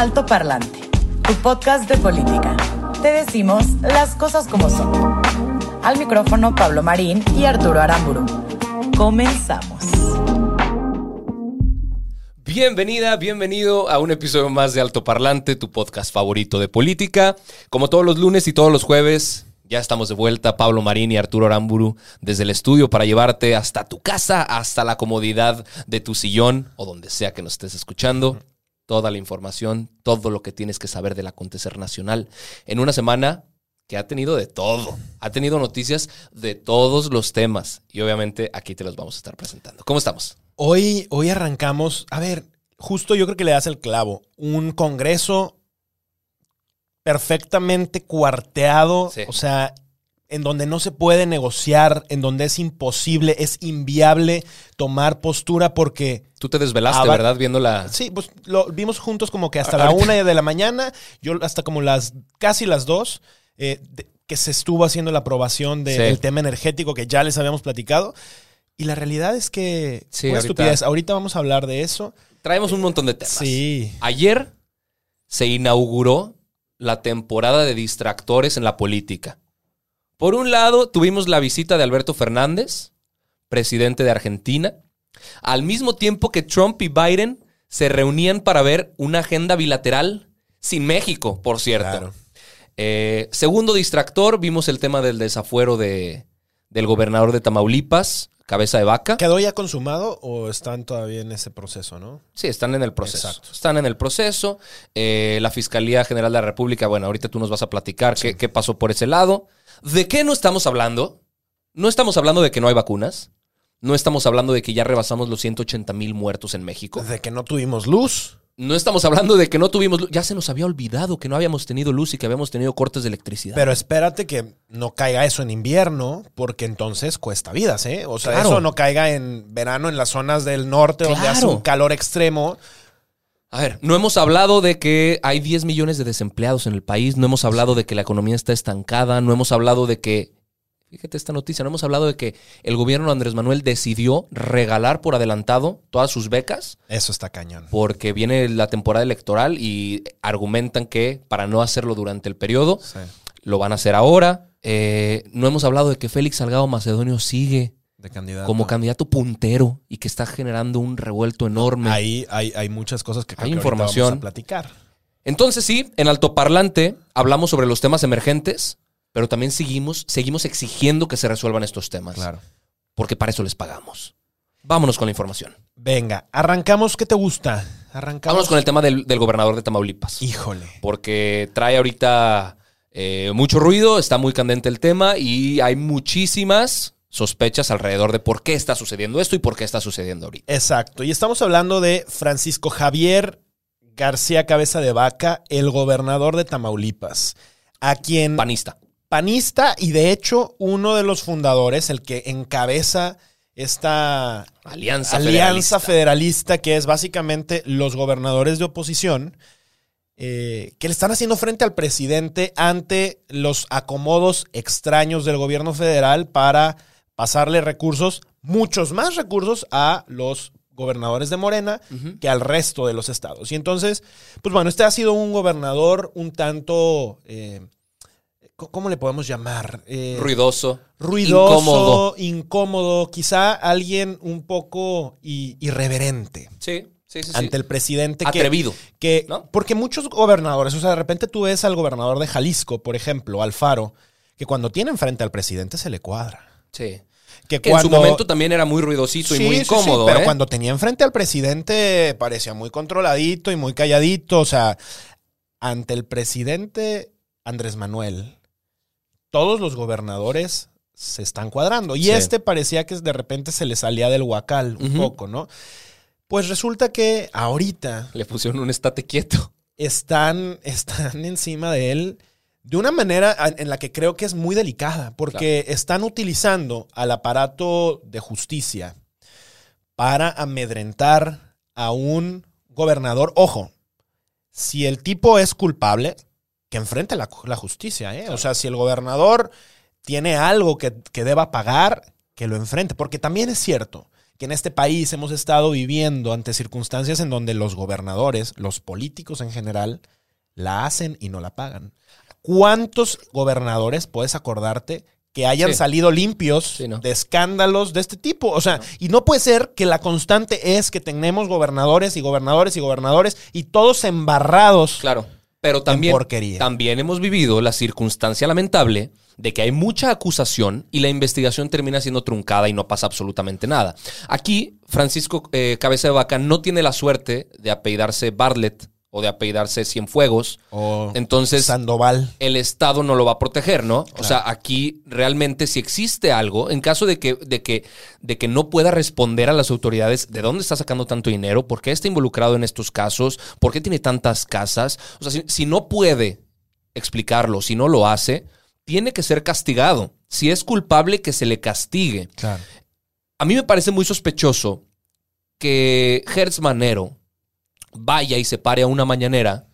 Alto Parlante, tu podcast de política. Te decimos las cosas como son. Al micrófono Pablo Marín y Arturo Aramburu. Comenzamos. Bienvenida, bienvenido a un episodio más de Alto Parlante, tu podcast favorito de política. Como todos los lunes y todos los jueves, ya estamos de vuelta, Pablo Marín y Arturo Aramburu, desde el estudio para llevarte hasta tu casa, hasta la comodidad de tu sillón o donde sea que nos estés escuchando. Toda la información, todo lo que tienes que saber del acontecer nacional en una semana que ha tenido de todo. Ha tenido noticias de todos los temas y obviamente aquí te los vamos a estar presentando. ¿Cómo estamos? Hoy, hoy arrancamos, a ver, justo yo creo que le das el clavo. Un congreso perfectamente cuarteado, Sí. o sea, en donde no se puede negociar, en donde es imposible, es inviable tomar postura porque, Tú te desvelaste, Ah, ¿verdad? Viendo la... sí, pues lo vimos juntos como que hasta A- la una de la mañana, yo hasta como las, casi las dos, eh, de- que se estuvo haciendo la aprobación Sí. del tema energético que ya les habíamos platicado. Y la realidad es que, Sí, una ahorita- estupidez, ahorita vamos a hablar de eso. Traemos un montón de temas. Sí. Ayer se inauguró la temporada de distractores en la política. Por un lado, tuvimos la visita de Alberto Fernández, presidente de Argentina, al mismo tiempo que Trump y Biden se reunían para ver una agenda bilateral sin México, por cierto. Claro. Eh, segundo distractor, vimos el tema del desafuero de, del gobernador de Tamaulipas, cabeza de vaca. ¿Quedó ya consumado o están todavía en ese proceso, no? Sí, están en el proceso. Exacto. Están en el proceso. Eh, la Fiscalía General de la República, bueno, ahorita tú nos vas a platicar qué, qué pasó por ese lado. ¿De qué no estamos hablando? No estamos hablando de que no hay vacunas. No estamos hablando de que ya rebasamos los 180 mil muertos en México. De que no tuvimos luz. No estamos hablando de que no tuvimos luz. Ya se nos había olvidado que no habíamos tenido luz y que habíamos tenido cortes de electricidad. Pero espérate que no caiga eso en invierno, porque entonces cuesta vidas, ¿eh? O sea, Claro. eso no caiga en verano en las zonas del norte donde hace un calor extremo. A ver, no hemos hablado de que hay 10 millones de desempleados en el país, no hemos hablado de que la economía está estancada, no hemos hablado de que, fíjate esta noticia, no hemos hablado de que el gobierno de Andrés Manuel decidió regalar por adelantado todas sus becas Eso está cañón. porque viene la temporada electoral y argumentan que para no hacerlo durante el periodo, Sí, lo van a hacer ahora. Eh, no hemos hablado de que Félix Salgado Macedonio sigue de candidato. como candidato puntero y que está generando un revuelto enorme. Ahí hay, hay muchas cosas que creo Hay que información. vamos a platicar. Entonces sí, en altoparlante hablamos sobre los temas emergentes, pero también seguimos, seguimos exigiendo que se resuelvan estos temas. Porque para eso les pagamos. Vámonos con la información. Venga, arrancamos. ¿Qué te gusta? Arrancamos. Vámonos con el tema del, del gobernador de Tamaulipas. Híjole. Porque trae ahorita eh, mucho ruido, está muy candente el tema y hay muchísimas sospechas alrededor de por qué está sucediendo esto y por qué está sucediendo ahorita. Exacto. Y estamos hablando de Francisco Javier García Cabeza de Vaca, el gobernador de Tamaulipas, a quien Panista. panista y de hecho uno de los fundadores, el que encabeza esta Alianza, alianza Federalista. federalista, que es básicamente los gobernadores de oposición, eh, que le están haciendo frente al presidente ante los acomodos extraños del gobierno federal para pasarle recursos, muchos más recursos a los gobernadores de Morena que al resto de los estados. Y entonces, pues bueno, este ha sido un gobernador un tanto, eh, ¿cómo le podemos llamar? Eh, Ruidoso. ruidoso, Incómodo. incómodo, quizá alguien un poco irreverente Sí, sí, sí. sí. ante el presidente. que- Atrevido. Que, ¿no? Porque muchos gobernadores, o sea, de repente tú ves al gobernador de Jalisco, por ejemplo, Alfaro, que cuando tiene enfrente al presidente se le cuadra. Sí. Que, Que en su momento también era muy ruidosito Sí, y muy sí, sí, incómodo. pero ¿eh? cuando tenía enfrente al presidente parecía muy controladito y muy calladito. O sea, ante el presidente Andrés Manuel, todos los gobernadores se están cuadrando. Y este parecía que de repente se le salía del huacal un poco, ¿no? Pues resulta que ahorita Le pusieron un estate quieto. están, están encima de él de una manera en la que creo que es muy delicada, porque están utilizando al aparato de justicia para amedrentar a un gobernador. Ojo, si el tipo es culpable, que enfrente la, la justicia. ¿eh? O sea, si el gobernador tiene algo que, que deba pagar, que lo enfrente. Porque también es cierto que en este país hemos estado viviendo ante circunstancias en donde los gobernadores, los políticos en general, la hacen y no la pagan. ¿Cuántos gobernadores puedes acordarte que hayan Sí. salido limpios Sí, ¿no? de escándalos de este tipo? O sea, y no puede ser que la constante es que tenemos gobernadores y gobernadores y gobernadores y todos embarrados. Claro. Pero también, porquería. también hemos vivido la circunstancia lamentable de que hay mucha acusación y la investigación termina siendo truncada y no pasa absolutamente nada. Aquí, Francisco eh, Cabeza de Vaca no tiene la suerte de apellidarse Bartlett o de apellidarse Cienfuegos. O Entonces, Sandoval. el Estado no lo va a proteger, ¿no? O sea, aquí realmente si existe algo, en caso de que, de, que, de que no pueda responder a las autoridades de dónde está sacando tanto dinero, por qué está involucrado en estos casos, por qué tiene tantas casas, o sea, si, si no puede explicarlo, si no lo hace, tiene que ser castigado. Si es culpable, que se le castigue. Claro. A mí me parece muy sospechoso que Hertz Manero vaya y se pare a una mañanera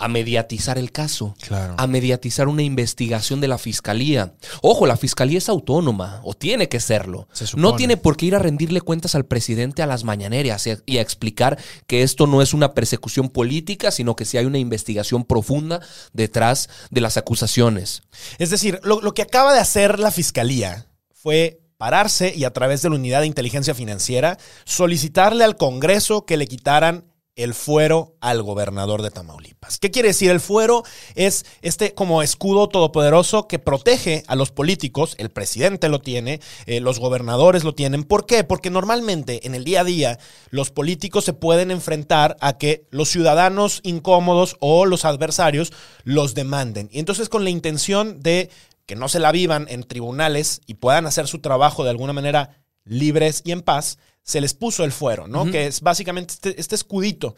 a mediatizar el caso Claro. a mediatizar una investigación de la fiscalía. Ojo, la fiscalía es autónoma, o tiene que serlo. Se. No tiene por qué ir a rendirle cuentas al presidente a las mañaneras y a, y a explicar que esto no es una persecución política, sino que sí hay una investigación profunda detrás de las acusaciones. Es decir, lo, lo que acaba de hacer la fiscalía fue pararse y a través de la unidad de inteligencia financiera solicitarle al Congreso que le quitaran el fuero al gobernador de Tamaulipas. ¿Qué quiere decir? El fuero es este como escudo todopoderoso que protege a los políticos, el presidente lo tiene, eh, los gobernadores lo tienen. ¿Por qué? Porque normalmente en el día a día los políticos se pueden enfrentar a que los ciudadanos incómodos o los adversarios los demanden. Y entonces con la intención de que no se la vivan en tribunales y puedan hacer su trabajo de alguna manera libres y en paz, se les puso el fuero, ¿no? Que es básicamente este, este escudito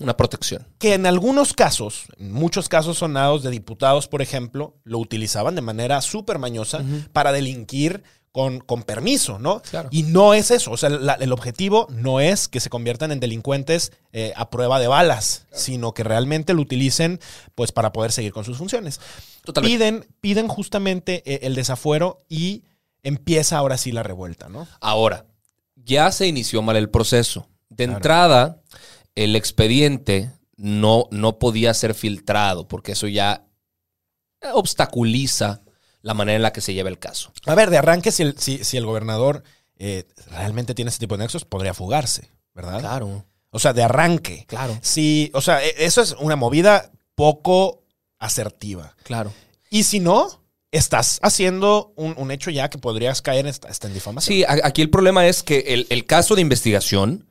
Una protección. que en algunos casos, en muchos casos sonados de diputados, por ejemplo, lo utilizaban de manera súper mañosa para delinquir con, con permiso, ¿no? Claro. Y no es eso, o sea, la- el objetivo no es que se conviertan en delincuentes eh, a prueba de balas, sino que realmente lo utilicen pues para poder seguir con sus funciones. Totalmente. Piden, piden justamente eh, el desafuero y empieza ahora sí la revuelta, ¿no? Ahora, ya se inició mal el proceso. De Claro. entrada, el expediente no, no podía ser filtrado, porque eso ya obstaculiza la manera en la que se lleva el caso. A ver, de arranque, si el, si, si el gobernador eh, realmente tiene ese tipo de nexos, podría fugarse, ¿verdad? Claro, O sea, de arranque. claro, Sí, o sea, e- eso es una movida poco asertiva. claro. Y si no, estás haciendo un, un hecho ya que podrías caer hasta, en difamación. Sí, aquí el problema es que el, el caso de investigación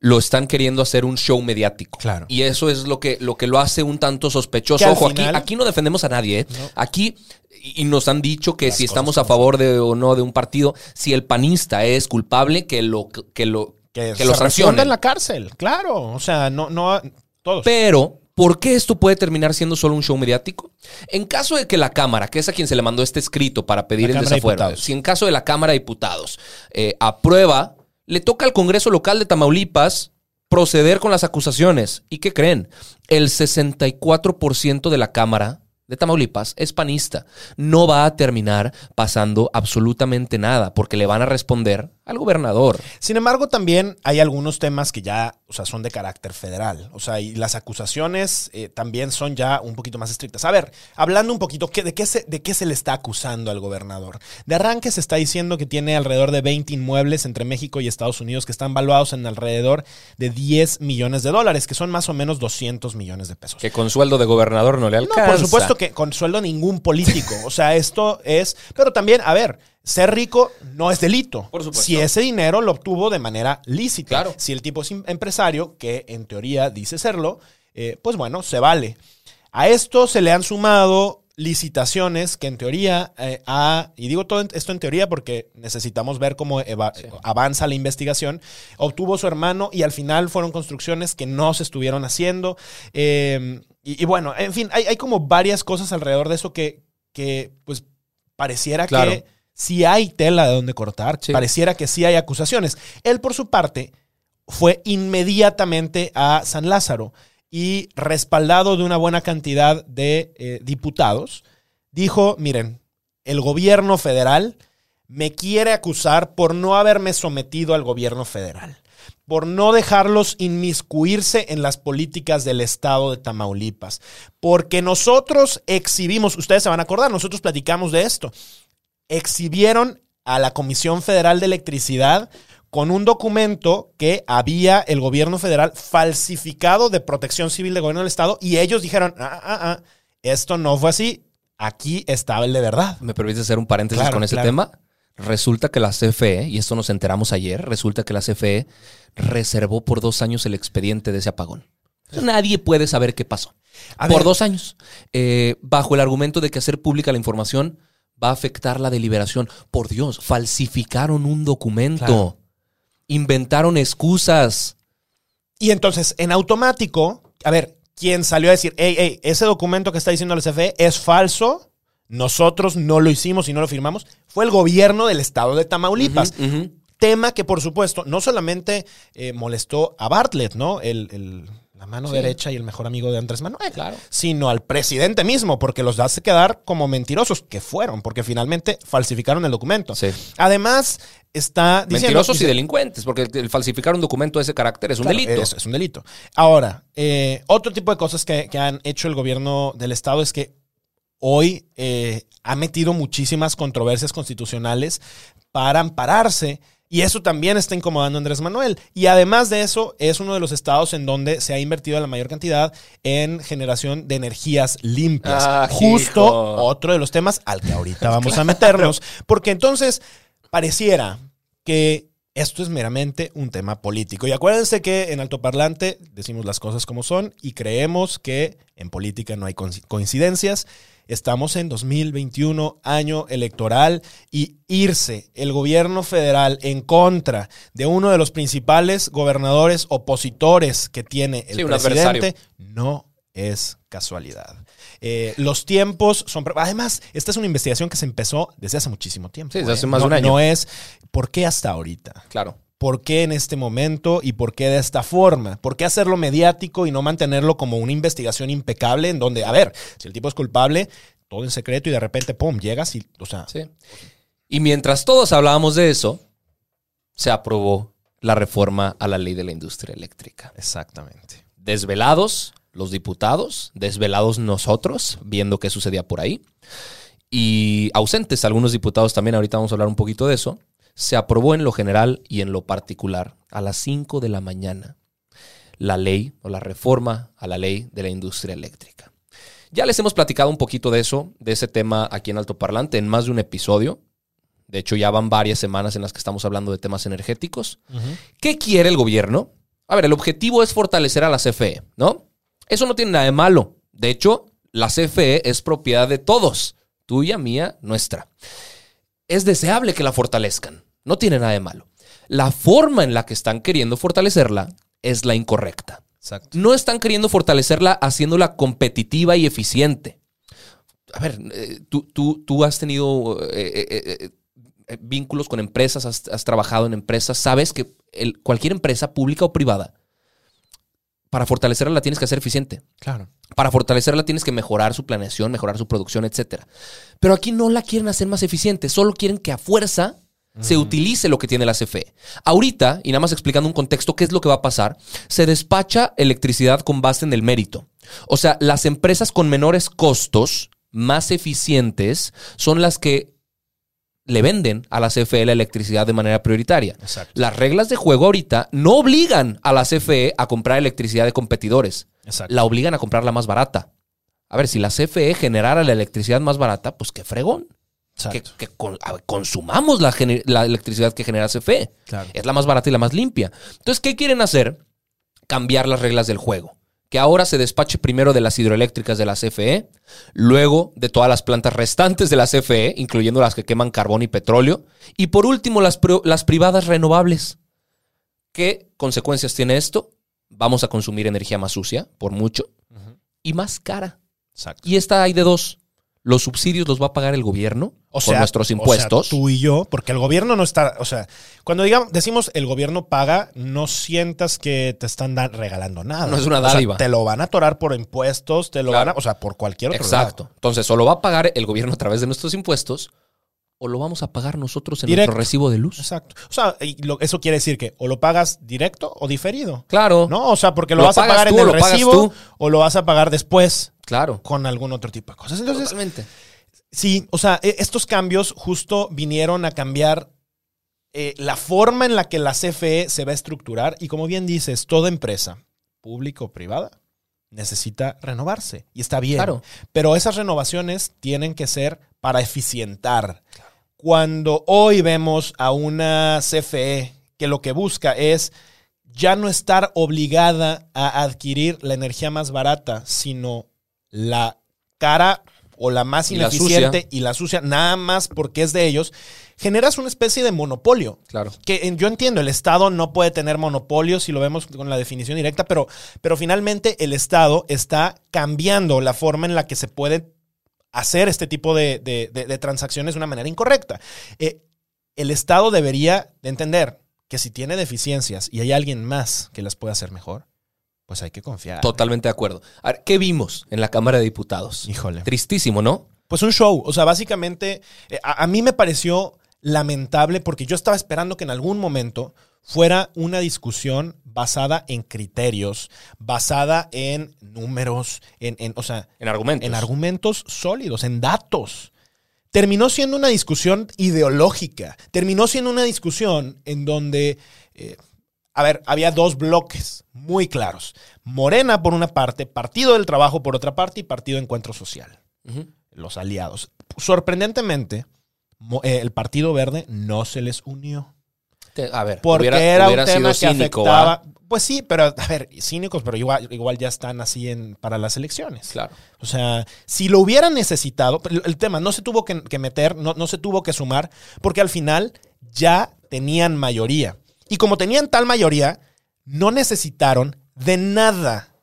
lo están queriendo hacer un show mediático. Claro. Y eso es lo que lo, que lo hace un tanto sospechoso. Ojo, final- aquí, aquí no defendemos a nadie. ¿eh? Aquí, y nos han dicho que Las si estamos a favor de o no de un partido, si el panista es culpable, que lo, que lo, que, que lo sancionen. en la cárcel, claro. O sea, no, no, todos. Pero, ¿por qué esto puede terminar siendo solo un show mediático? En caso de que la Cámara, que es a quien se le mandó este escrito para pedir La el de desafuero, si en caso de la Cámara de Diputados eh, aprueba, le toca al Congreso local de Tamaulipas proceder con las acusaciones. ¿Y qué creen? El 64% de la Cámara de Tamaulipas es panista. No va a terminar pasando absolutamente nada porque le van a responder al gobernador. Sin embargo, también hay algunos temas que ya, o sea, son de carácter federal. O sea, y las acusaciones eh, también son ya un poquito más estrictas. A ver, hablando un poquito, ¿qué- de, qué se, ¿de qué se le está acusando al gobernador? De arranque se está diciendo que tiene alrededor de 20 inmuebles entre México y Estados Unidos que están valuados en alrededor de 10 millones de dólares, que son más o menos 200 millones de pesos. Que con sueldo de gobernador no le No, alcanza. por supuesto que con sueldo ningún político. O sea, esto es. Pero también, a ver, ser rico no es delito. Por supuesto. Si ese dinero lo obtuvo de manera lícita. Claro. Si el tipo es em- empresario, que en teoría dice serlo, eh, pues bueno, se vale. A esto se le han sumado licitaciones que en teoría eh, ha, y digo todo esto en teoría porque necesitamos ver cómo eva- avanza la investigación, obtuvo su hermano y al final fueron construcciones que no se estuvieron haciendo. Eh, y, y bueno, en fin, hay, hay como varias cosas alrededor de eso que, que pues pareciera Claro. que sí hay tela de donde cortar, Sí. pareciera que sí hay acusaciones. Él por su parte fue inmediatamente a San Lázaro y respaldado de una buena cantidad de eh, diputados, dijo, miren, el gobierno federal me quiere acusar por no haberme sometido al gobierno federal, por no dejarlos inmiscuirse en las políticas del estado de Tamaulipas, porque nosotros exhibimos, ustedes se van a acordar, nosotros platicamos de esto, exhibieron a la Comisión Federal de Electricidad con un documento que había el gobierno federal falsificado de protección civil del gobierno del estado y ellos dijeron, ah, ah, ah, esto no fue así, aquí estaba el de verdad. ¿Me permite hacer un paréntesis Claro, con ese claro. tema? Resulta que la CFE, y esto nos enteramos ayer, resulta que la CFE reservó por dos años el expediente de ese apagón. Nadie puede saber qué pasó. A por ver. dos años. Eh, bajo el argumento de que hacer pública la información va a afectar la deliberación. Por Dios, falsificaron un documento. Claro. Inventaron excusas. Y entonces, en automático, a ver, quien salió a decir, hey, hey, ese documento que está diciendo el CFE es falso, nosotros no lo hicimos y no lo firmamos, fue el gobierno del estado de Tamaulipas. Tema que, por supuesto, no solamente eh, molestó a Bartlett, ¿no? El, el- la mano Sí. derecha y el mejor amigo de Andrés Manuel. Claro. Sino al presidente mismo, porque los hace quedar como mentirosos, que fueron, porque finalmente falsificaron el documento. Sí. Además, está diciendo... Mentirosos y delincuentes, porque el- el falsificar un documento de ese carácter es un Claro, delito. Es, es un delito. Ahora, eh, otro tipo de cosas que, que han hecho el gobierno del Estado es que hoy eh, ha metido muchísimas controversias constitucionales para ampararse. Y eso también está incomodando a Andrés Manuel. Y además de eso, es uno de los estados en donde se ha invertido la mayor cantidad en generación de energías limpias. Ah, Justo hijo. otro de los temas al que ahorita vamos a meternos. Porque entonces pareciera que esto es meramente un tema político. Y acuérdense que en altoparlante decimos las cosas como son y creemos que en política no hay coinc- coincidencias. Estamos en 2021, año electoral, y irse el gobierno federal en contra de uno de los principales gobernadores opositores que tiene el Sí, presidente no es casualidad. Eh, los tiempos son... Además, esta es una investigación que se empezó desde hace muchísimo tiempo. Sí, desde ¿eh? hace más No- de un año. No es... ¿Por qué hasta ahorita? Claro. ¿Por qué en este momento y por qué de esta forma? ¿Por qué hacerlo mediático y no mantenerlo como una investigación impecable en donde, a ver, si el tipo es culpable, todo en secreto y de repente, pum, llegas y, o sea, Sí. Y mientras todos hablábamos de eso, se aprobó la reforma a la ley de la industria eléctrica. exactamente. Desvelados los diputados, desvelados nosotros, viendo qué sucedía por ahí. Y ausentes algunos diputados también, ahorita vamos a hablar un poquito de eso. Se aprobó en lo general y en lo particular a las 5 de la mañana la ley o la reforma a la ley de la industria eléctrica. Ya les hemos platicado un poquito de eso, de ese tema aquí en Alto Parlante, en más de un episodio. De hecho, ya van varias semanas en las que estamos hablando de temas energéticos. ¿Qué quiere el gobierno? A ver, el objetivo es fortalecer a la CFE, ¿no? Eso no tiene nada de malo. De hecho, la CFE es propiedad de todos, tuya, mía, nuestra. Es deseable que la fortalezcan, no tiene nada de malo. La forma en la que están queriendo fortalecerla es la incorrecta. Exacto. No están queriendo fortalecerla haciéndola competitiva y eficiente. A ver, eh, tú, tú- tú has tenido eh, eh, vínculos con empresas, has, has trabajado en empresas, sabes que el- cualquier empresa pública o privada, para fortalecerla la tienes que hacer eficiente. Claro. Para fortalecerla tienes que mejorar su planeación, mejorar su producción, etc. Pero aquí no la quieren hacer más eficiente, solo quieren que a fuerza se utilice lo que tiene la CFE. Ahorita, y nada más explicando un contexto, ¿qué es lo que va a pasar? Se despacha electricidad con base en el mérito. O sea, las empresas con menores costos, más eficientes, son las que le venden a la CFE la electricidad de manera prioritaria. Exacto. Las reglas de juego ahorita no obligan a la CFE a comprar electricidad de competidores Exacto. la obligan a comprarla más barata. A ver, si la CFE generara la electricidad más barata, pues qué fregón. Que, Exacto. que con- a ver, consumamos la, electricidad que genera CFE. Claro. Es la más barata y la más limpia. Entonces, ¿qué quieren hacer? Cambiar las reglas del juego. que ahora se despache primero de las hidroeléctricas de la CFE, luego de todas las plantas restantes de la CFE, incluyendo las que queman carbón y petróleo, y por último las, pri- las privadas renovables. ¿Qué consecuencias tiene esto? Vamos a consumir energía más sucia, por mucho, y más cara. Exacto. Y esta hay de dos. Los subsidios los va a pagar el gobierno O con nuestros impuestos. O sea, tú y yo, porque el gobierno no está, o sea, cuando digamos, decimos el gobierno paga, no sientas que te están da- regalando nada. No es una O sea, dádiva. te lo van a atorar por impuestos, te lo Claro. van a, o sea, por cualquier otro Exacto. lado. Entonces, o lo va a pagar el gobierno a través de nuestros impuestos, o lo vamos a pagar nosotros en Directo. nuestro recibo de luz. Exacto. O sea, y lo- eso quiere decir que o lo pagas directo o diferido. Claro. ¿No? O sea, porque lo, Lo vas a pagar tú en el recibo tú. o lo vas a pagar después Claro. con algún otro tipo de cosas. Entonces, Totalmente. Sí, o sea, e- estos cambios justo vinieron a cambiar eh, la forma en la que la CFE se va a estructurar y como bien dices, toda empresa, pública o privada, necesita renovarse y está bien. Claro. Pero esas renovaciones tienen que ser para eficientar. Cuando hoy vemos a una CFE que lo que busca es ya no estar obligada a adquirir la energía más barata, sino la cara o la más Y la ineficiente y la sucia, nada más porque es de ellos, generas una especie de monopolio. Claro. Que yo entiendo, el Estado no puede tener monopolio si lo vemos con la definición directa, pero, pero finalmente el Estado está cambiando la forma en la que se puede hacer este tipo de, de- de- de transacciones de una manera incorrecta. Eh, el Estado debería de entender que si tiene deficiencias y hay alguien más que las pueda hacer mejor, pues hay que confiar. Totalmente de acuerdo. A ver, ¿qué vimos en la Cámara de Diputados? Híjole. Tristísimo, ¿no? Pues un show. O sea, básicamente, eh, a, a mí me pareció lamentable porque yo estaba esperando que en algún momento fuera una discusión basada en criterios, basada en números, en, en, o sea, En argumentos. en argumentos sólidos, en datos. Terminó siendo una discusión ideológica. Terminó siendo una discusión en donde, eh, a ver, había dos bloques muy claros. Morena por una parte, Partido del Trabajo por otra parte y Partido Encuentro Social los aliados. Sorprendentemente, eh, el Partido Verde no se les unió. A ver, Porque hubiera, era hubiera un tema que sido cínico, afectaba. Pues sí, pero a ver, cínicos, pero igual, igual ya están así en, para las elecciones. Claro. O sea, si lo hubieran necesitado, el, el tema no se tuvo que, que meter, no, no se tuvo que sumar, porque al final ya tenían mayoría. Y como tenían tal mayoría, no necesitaron de nada.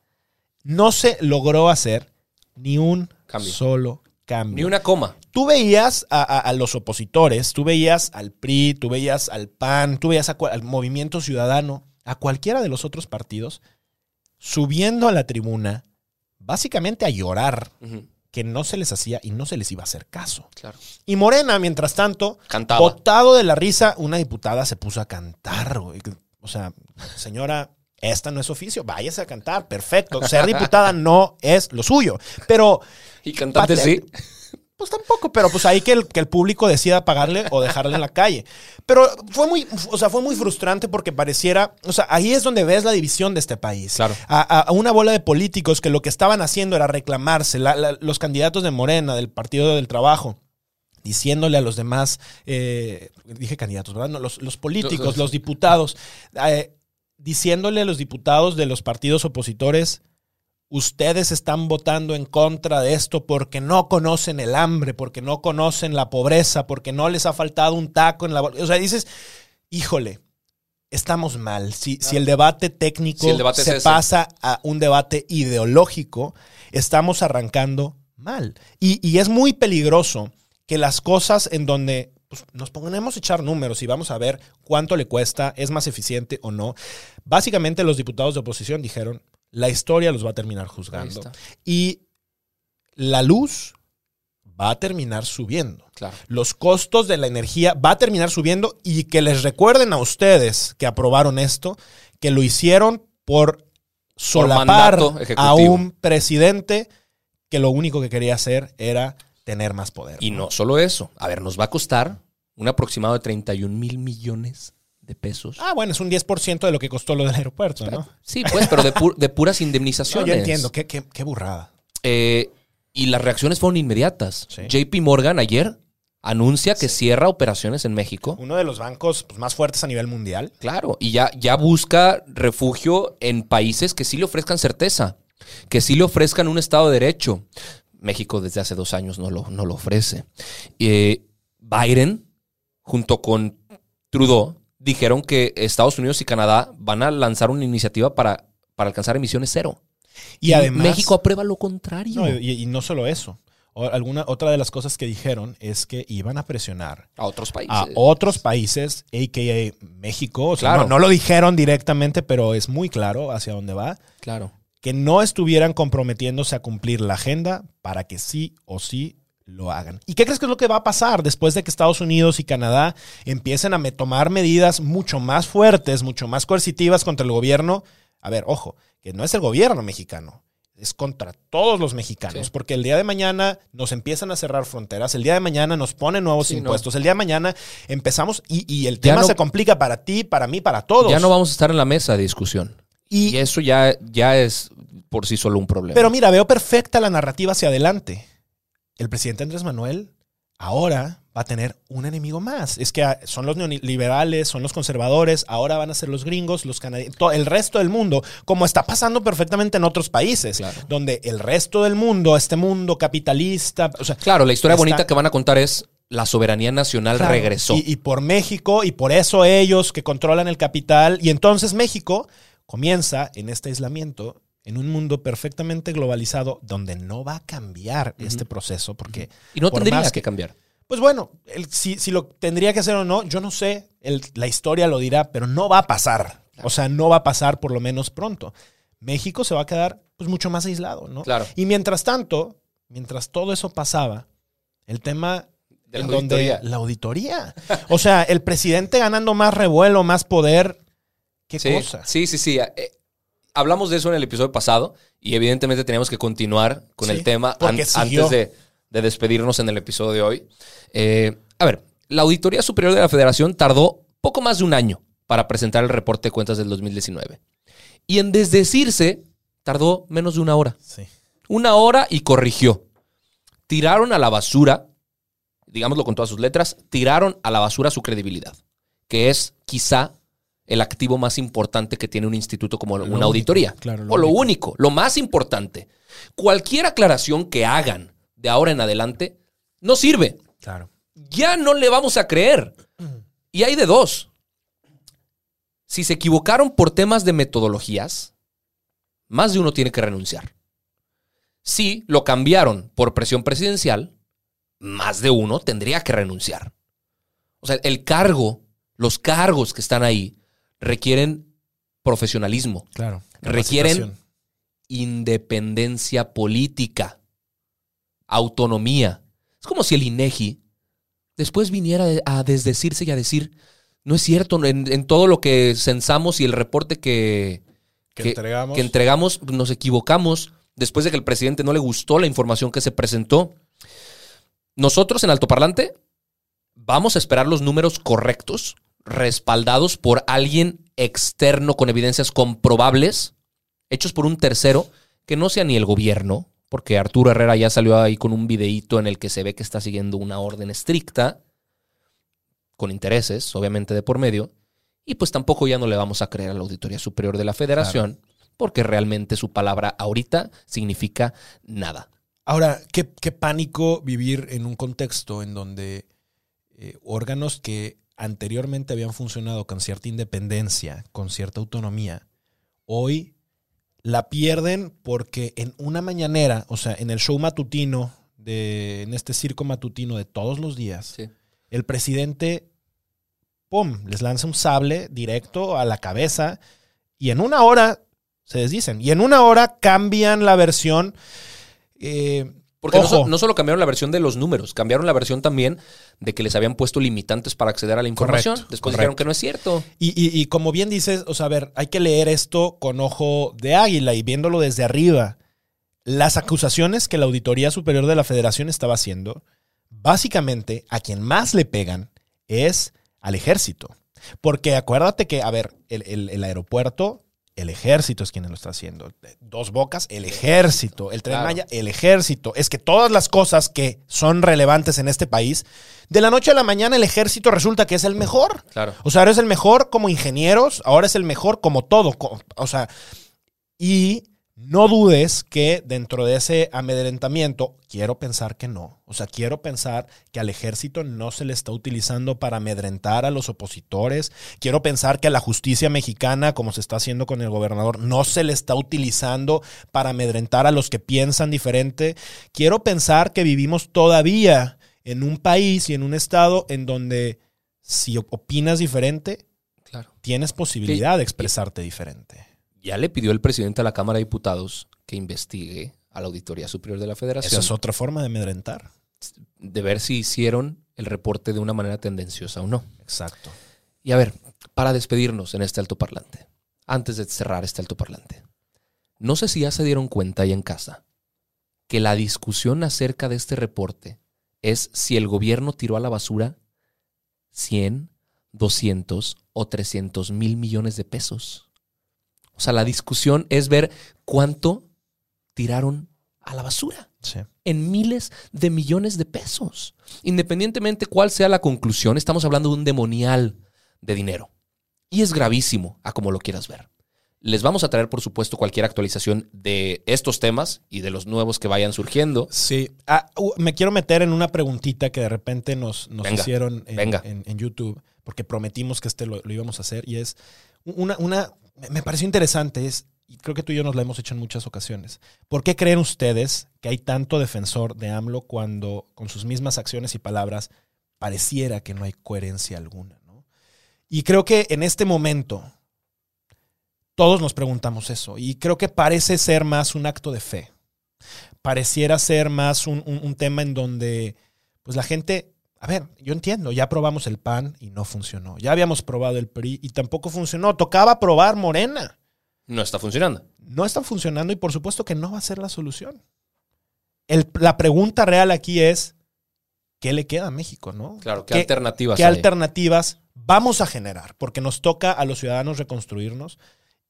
No se logró hacer ni un Cambio. solo cambio Ni una coma. tú veías a, a- a los opositores, tú veías al PRI, tú veías al PAN, tú veías a al Movimiento Ciudadano, a cualquiera de los otros partidos, subiendo a la tribuna, básicamente a llorar. Que no se les hacía y no se les iba a hacer caso. Claro. Y Morena, mientras tanto, Cantaba. botado de la risa, una diputada se puso a cantar. güey. O sea, señora, esta no es oficio, váyase a cantar, perfecto. Ser diputada no es lo suyo. Pero Y cantante sí. Pues tampoco, pero pues ahí que el, que el público decida pagarle o dejarle en la calle. Pero fue muy, o sea, fue muy frustrante porque pareciera, o sea, ahí es donde ves la división de este país. Claro. A, a- una bola de políticos que lo que estaban haciendo era reclamarse, la- la- los candidatos de Morena, del Partido del Trabajo, diciéndole a los demás, eh, dije candidatos, ¿verdad? No, los, los políticos, los diputados, eh, diciéndole a los diputados de los partidos opositores, ustedes están votando en contra de esto porque no conocen el hambre, porque no conocen la pobreza, porque no les ha faltado un taco en la... bol-". O sea, dices, híjole, estamos mal. Si, si el debate técnico Si el debate es se pasa a un debate ideológico, estamos arrancando mal. Y, y es muy peligroso que las cosas en donde pues, nos ponemos a echar números y vamos a ver cuánto le cuesta, es más eficiente o no. Básicamente los diputados de oposición dijeron, la historia los va a terminar juzgando. Y la luz va a terminar subiendo. Claro. Los costos de la energía va a terminar subiendo y que les recuerden a ustedes que aprobaron esto, que lo hicieron por solapar a un presidente que lo único que quería hacer era tener más poder. Y no solo eso. A ver, nos va a costar un aproximado de 31 mil millones de pesos. Ah, bueno, es un 10% de lo que costó lo del aeropuerto, ¿no? Sí, pues, pero de, pu- de puras No, indemnizaciones. yo entiendo, qué, qué- qué burrada. Eh, y las reacciones fueron inmediatas. Sí. JP Morgan ayer anuncia que cierra operaciones en México. Uno de los bancos pues, más fuertes a nivel mundial. Claro, y ya, ya busca refugio en países que sí le ofrezcan certeza. que sí le ofrezcan un Estado de Derecho. México desde hace dos años no lo, no lo ofrece. Eh, Biden, junto con Trudeau, dijeron que Estados Unidos y Canadá van a lanzar una iniciativa para, para alcanzar emisiones cero. Y, además. México aprueba lo contrario. No, y, y no solo eso. O- Alguna, otra de las cosas que dijeron es que iban a presionar a otros países. a otros países, a.k.a. México. O sea, Claro. no, no lo dijeron directamente, pero es muy claro hacia dónde va. Claro. Que no estuvieran comprometiéndose a cumplir la agenda para que sí o sí lo hagan. ¿Y qué crees que es lo que va a pasar después de que Estados Unidos y Canadá empiecen a tomar medidas mucho más fuertes, mucho más coercitivas contra el gobierno? A ver, ojo, que no es el gobierno mexicano, es contra todos los mexicanos, Sí. porque el día de mañana nos empiezan a cerrar fronteras, el día de mañana nos ponen nuevos Sí, no. impuestos, el día de mañana empezamos y, y el tema no- se complica para ti, para mí, para todos. Ya no vamos a estar en la mesa de discusión. y, Y eso ya, ya es por sí solo un problema. Pero mira, veo perfecta la narrativa hacia adelante. El presidente Andrés Manuel ahora va a tener un enemigo más. Es que ah, son los neoliberales, son los conservadores, ahora van a ser los gringos, los canadienses, el resto del mundo, como está pasando perfectamente en otros países, Claro. donde el resto del mundo, este mundo capitalista, o sea, claro, la historia está- bonita que van a contar es la soberanía nacional Claro. regresó. Y, y por México, y por eso ellos que controlan el capital. Y entonces México comienza en este aislamiento, en un mundo perfectamente globalizado, donde no va a cambiar este proceso, porque, Y no por tendría más que cambiar. pues bueno, el- si, si lo tendría que hacer o no, yo no sé, el- la historia lo dirá, pero no va a pasar. O sea, no va a pasar por lo menos pronto. México se va a quedar pues mucho más aislado, ¿no? Claro. Y mientras tanto, mientras todo eso pasaba, el tema De la en donde auditoría. la auditoría. O sea, el presidente ganando más revuelo, más poder. ¿Qué Sí, cosa? sí, sí, sí. Hablamos de eso en el episodio pasado y evidentemente teníamos que continuar con Sí, el tema an- antes de, de despedirnos en el episodio de hoy. Eh, a ver, la Auditoría Superior de la Federación tardó poco más de un año para presentar el reporte de cuentas del 2019. Y en desdecirse, tardó menos de una hora. Sí. Una hora y corrigió. Tiraron a la basura, digámoslo con todas sus letras, tiraron a la basura su credibilidad, que es quizá el activo más importante que tiene un instituto como una único, auditoría. claro, lo o lo único. único, lo más importante. Cualquier aclaración que hagan de ahora en adelante no sirve. Claro. Ya no le vamos a creer. Y hay de dos. Si se equivocaron por temas de metodologías, más de uno tiene que renunciar. Si lo cambiaron por presión presidencial, más de uno tendría que renunciar. O sea, el cargo, los cargos que están ahí requieren profesionalismo, Claro. Requieren- independencia política, autonomía. Es como si el INEGI después viniera a desdecirse y a decir, no es cierto, en, en todo lo que censamos y el reporte que, Que entregamos. que entregamos, nos equivocamos después de que el presidente no le gustó la información que se presentó. Nosotros en Altoparlante vamos a esperar los números correctos, respaldados por alguien externo con evidencias comprobables, hechos por un tercero, que no sea ni el gobierno, porque Arturo Herrera ya salió ahí con un videíto en el que se ve que está siguiendo una orden estricta, con intereses, obviamente, de por medio, y pues tampoco ya no le vamos a creer a la Auditoría Superior de la Federación, porque realmente su palabra ahorita significa nada. Ahora, qué, qué pánico vivir en un contexto en donde eh, órganos que anteriormente habían funcionado con cierta independencia, con cierta autonomía, hoy la pierden porque en una mañanera, o sea, en el show matutino, de, en este circo matutino de todos los días, Sí. el presidente, ¡pum!, les lanza un sable directo a la cabeza y en una hora se desdicen. Y en una hora cambian la versión. eh, Porque no, solo cambiaron la versión de los números, cambiaron la versión también de que les habían puesto limitantes para acceder a la información. Correcto, Después correcto. dijeron que no es cierto. Y, y- y como bien dices, o sea, a ver, hay que leer esto con ojo de águila y viéndolo desde arriba. Las acusaciones que la Auditoría Superior de la Federación estaba haciendo, básicamente a quien más le pegan es al ejército. Porque acuérdate que, a ver, el, el- el aeropuerto, el ejército es quien lo está haciendo. Dos bocas, el ejército. El tren Claro. Maya, el ejército. Es que todas las cosas que son relevantes en este país, de la noche a la mañana el ejército resulta que es el mejor. Claro. O sea, ahora es el mejor como ingenieros, ahora es el mejor como todo. O sea, y no dudes que dentro de ese amedrentamiento, quiero pensar que no. O sea, quiero pensar que al ejército no se le está utilizando para amedrentar a los opositores. Quiero pensar que a la justicia mexicana, como se está haciendo con el gobernador, no se le está utilizando para amedrentar a los que piensan diferente. Quiero pensar que vivimos todavía en un país y en un estado en donde si opinas diferente, Claro. tienes posibilidad de expresarte diferente. Ya le pidió el presidente a la Cámara de Diputados que investigue a la Auditoría Superior de la Federación Esa es otra forma de amedrentar. de ver si hicieron el reporte de una manera tendenciosa o no. Exacto. Y a ver, para despedirnos en este altoparlante, antes de cerrar este altoparlante, no sé si ya se dieron cuenta ahí en casa que la discusión acerca de este reporte es si el gobierno tiró a la basura 100, 200 o 300 mil millones de pesos. O sea, la discusión es ver cuánto tiraron a la basura Sí. en miles de millones de pesos. Independientemente cuál sea la conclusión, estamos hablando de un demonial de dinero. Y es gravísimo a como lo quieras ver. Les vamos a traer, por supuesto, cualquier actualización de estos temas y de los nuevos que vayan surgiendo. Sí. Ah, uh, me quiero meter en una preguntita que de repente nos, nos Venga, hicieron en, venga. en- en YouTube, porque prometimos que este lo, lo íbamos a hacer, y es una, una, me pareció interesante, es, y creo que tú y yo nos la hemos hecho en muchas ocasiones. ¿Por qué creen ustedes que hay tanto defensor de AMLO cuando con sus mismas acciones y palabras pareciera que no hay coherencia alguna? Y creo que en este momento todos nos preguntamos eso, y creo que parece ser más un acto de fe pareciera ser más un, un- un tema en donde, pues la gente, a ver, yo entiendo, ya probamos el PAN y no funcionó, ya habíamos probado el PRI y tampoco funcionó, tocaba probar Morena, No está funcionando. no están funcionando y por supuesto que no va a ser la solución. El- la pregunta real aquí es, ¿qué le queda a México, no? Claro, ¿qué, ¿Qué- alternativas ¿Qué hay? alternativas vamos a generar? Porque nos toca a los ciudadanos reconstruirnos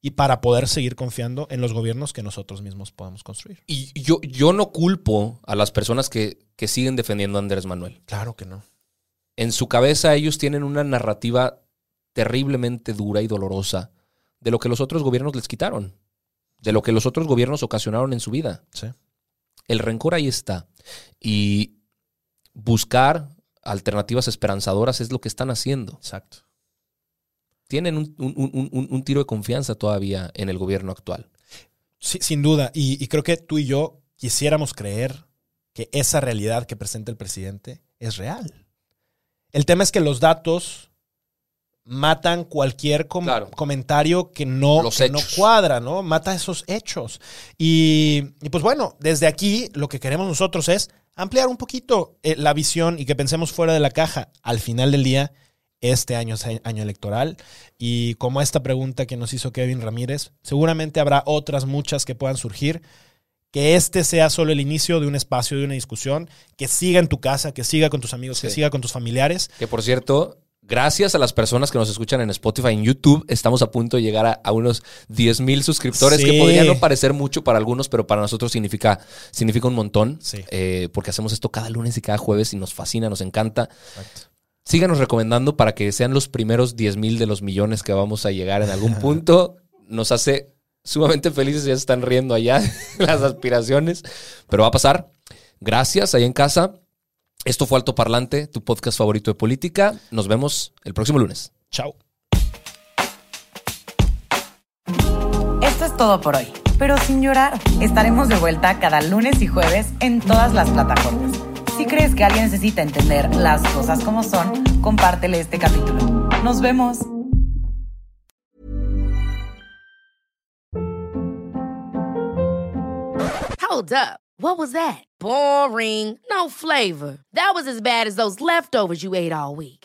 y para poder seguir confiando en los gobiernos que nosotros mismos podamos construir. Y yo, yo no culpo a las personas que, que siguen defendiendo a Andrés Manuel. Claro que no. En su cabeza ellos tienen una narrativa terriblemente dura y dolorosa de lo que los otros gobiernos les quitaron, de lo que los otros gobiernos ocasionaron en su vida. Sí. El rencor ahí está. Y buscar alternativas esperanzadoras es lo que están haciendo. Exacto. Tienen un, un- un- un- un tiro de confianza todavía en el gobierno actual. Sí, sin duda. Y, y creo que tú y yo quisiéramos creer que esa realidad que presenta el presidente es real. El tema es que los datos matan cualquier com- Claro. comentario que no, que no cuadra, ¿no? Mata esos hechos. Y, y pues bueno, desde aquí lo que queremos nosotros es ampliar un poquito eh, la visión y que pensemos fuera de la caja. Al final del día, este año es año electoral y como esta pregunta que nos hizo Kevin Ramírez, seguramente habrá otras muchas que puedan surgir. Que este sea solo el inicio de un espacio, de una discusión, que siga en tu casa, que siga con tus amigos, que Sí. siga con tus familiares. Que por cierto, gracias a las personas que nos escuchan en Spotify, en YouTube, estamos a punto de llegar a, a unos 10 mil suscriptores, Sí. que podría no parecer mucho para algunos, pero para nosotros significa, significa un montón. Sí. eh, porque hacemos esto cada lunes y cada jueves y nos fascina, nos encanta. Síganos recomendando para que sean los primeros 10 mil de los millones que vamos a llegar en algún punto. Nos hace sumamente felices, ya se están riendo allá las aspiraciones, pero va a pasar. Gracias, ahí en casa. Esto fue Alto Parlante, tu podcast favorito de política. Nos vemos el próximo lunes. Chao. Esto es todo por hoy, pero sin llorar. Estaremos de vuelta cada lunes y jueves en todas las plataformas. Crees que alguien necesita entender las cosas como son, compártele este capítulo. Nos vemos. Hold up. What was that? Boring. No flavor. That was as bad as those leftovers you ate all week.